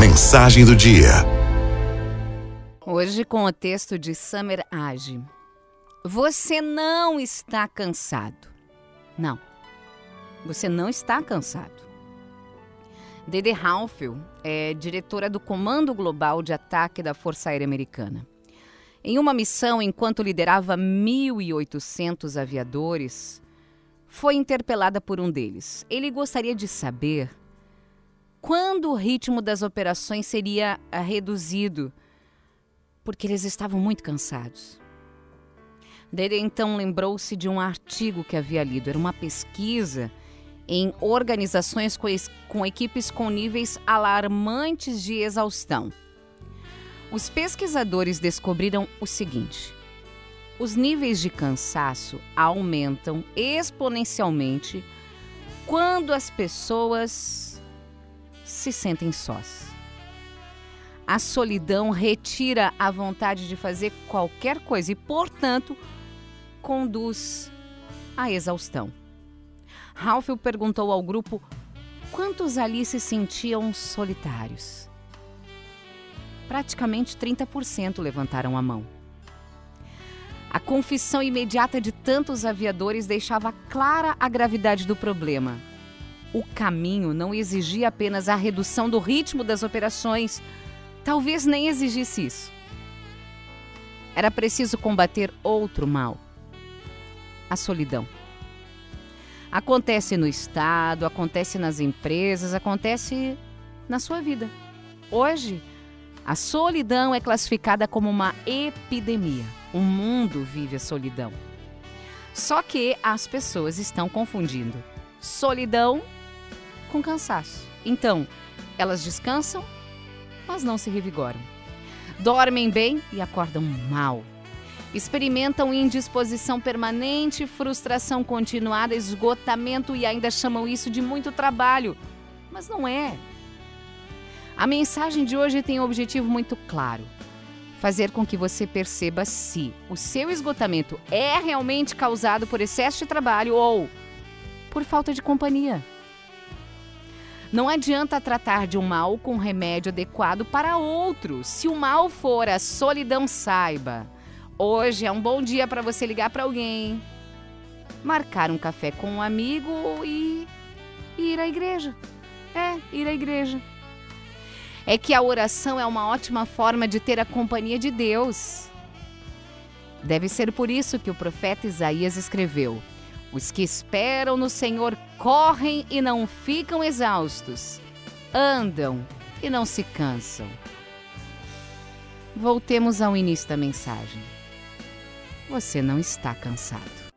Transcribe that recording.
Mensagem do dia. Hoje com o texto de Summer Age. Você não está cansado. Não. Você não está cansado. Dede Halfield é diretora do Comando Global de Ataque da Força Aérea Americana. Em uma missão, enquanto liderava 1.800 aviadores, foi interpelada por um deles. Ele gostaria de saber quando o ritmo das operações seria ah, reduzido, porque eles estavam muito cansados. Dede então lembrou-se de um artigo que havia lido. Era uma pesquisa em organizações com, com equipes com níveis alarmantes de exaustão. Os pesquisadores descobriram o seguinte: os níveis de cansaço aumentam exponencialmente quando as pessoas se sentem sós. A solidão retira a vontade de fazer qualquer coisa e, portanto, conduz à exaustão. Ralph perguntou ao grupo quantos ali se sentiam solitários. Praticamente 30% levantaram a mão. A confissão imediata de tantos aviadores deixava clara a gravidade do problema. O caminho não exigia apenas a redução do ritmo das operações, talvez nem exigisse isso. Era preciso combater outro mal: a solidão. Acontece no Estado, acontece nas empresas, acontece na sua vida. Hoje, a solidão é classificada como uma epidemia. O mundo vive a solidão. Só que as pessoas estão confundindo solidão com cansaço. Então, elas descansam, mas não se revigoram. Dormem bem e acordam mal. Experimentam indisposição permanente, frustração continuada, esgotamento e ainda chamam isso de muito trabalho. Mas não é. A mensagem de hoje tem um objetivo muito claro: fazer com que você perceba se o seu esgotamento é realmente causado por excesso de trabalho ou por falta de companhia. Não adianta tratar de um mal com remédio adequado para outro. Se o mal for a solidão, saiba. Hoje é um bom dia para você ligar para alguém, marcar um café com um amigo e ir à igreja. É, ir à igreja é que a oração é uma ótima forma de ter a companhia de Deus. Deve ser por isso que o profeta Isaías escreveu: Os que esperam no Senhor correm e não ficam exaustos, andam e não se cansam. Voltemos ao início da mensagem. Você não está cansado.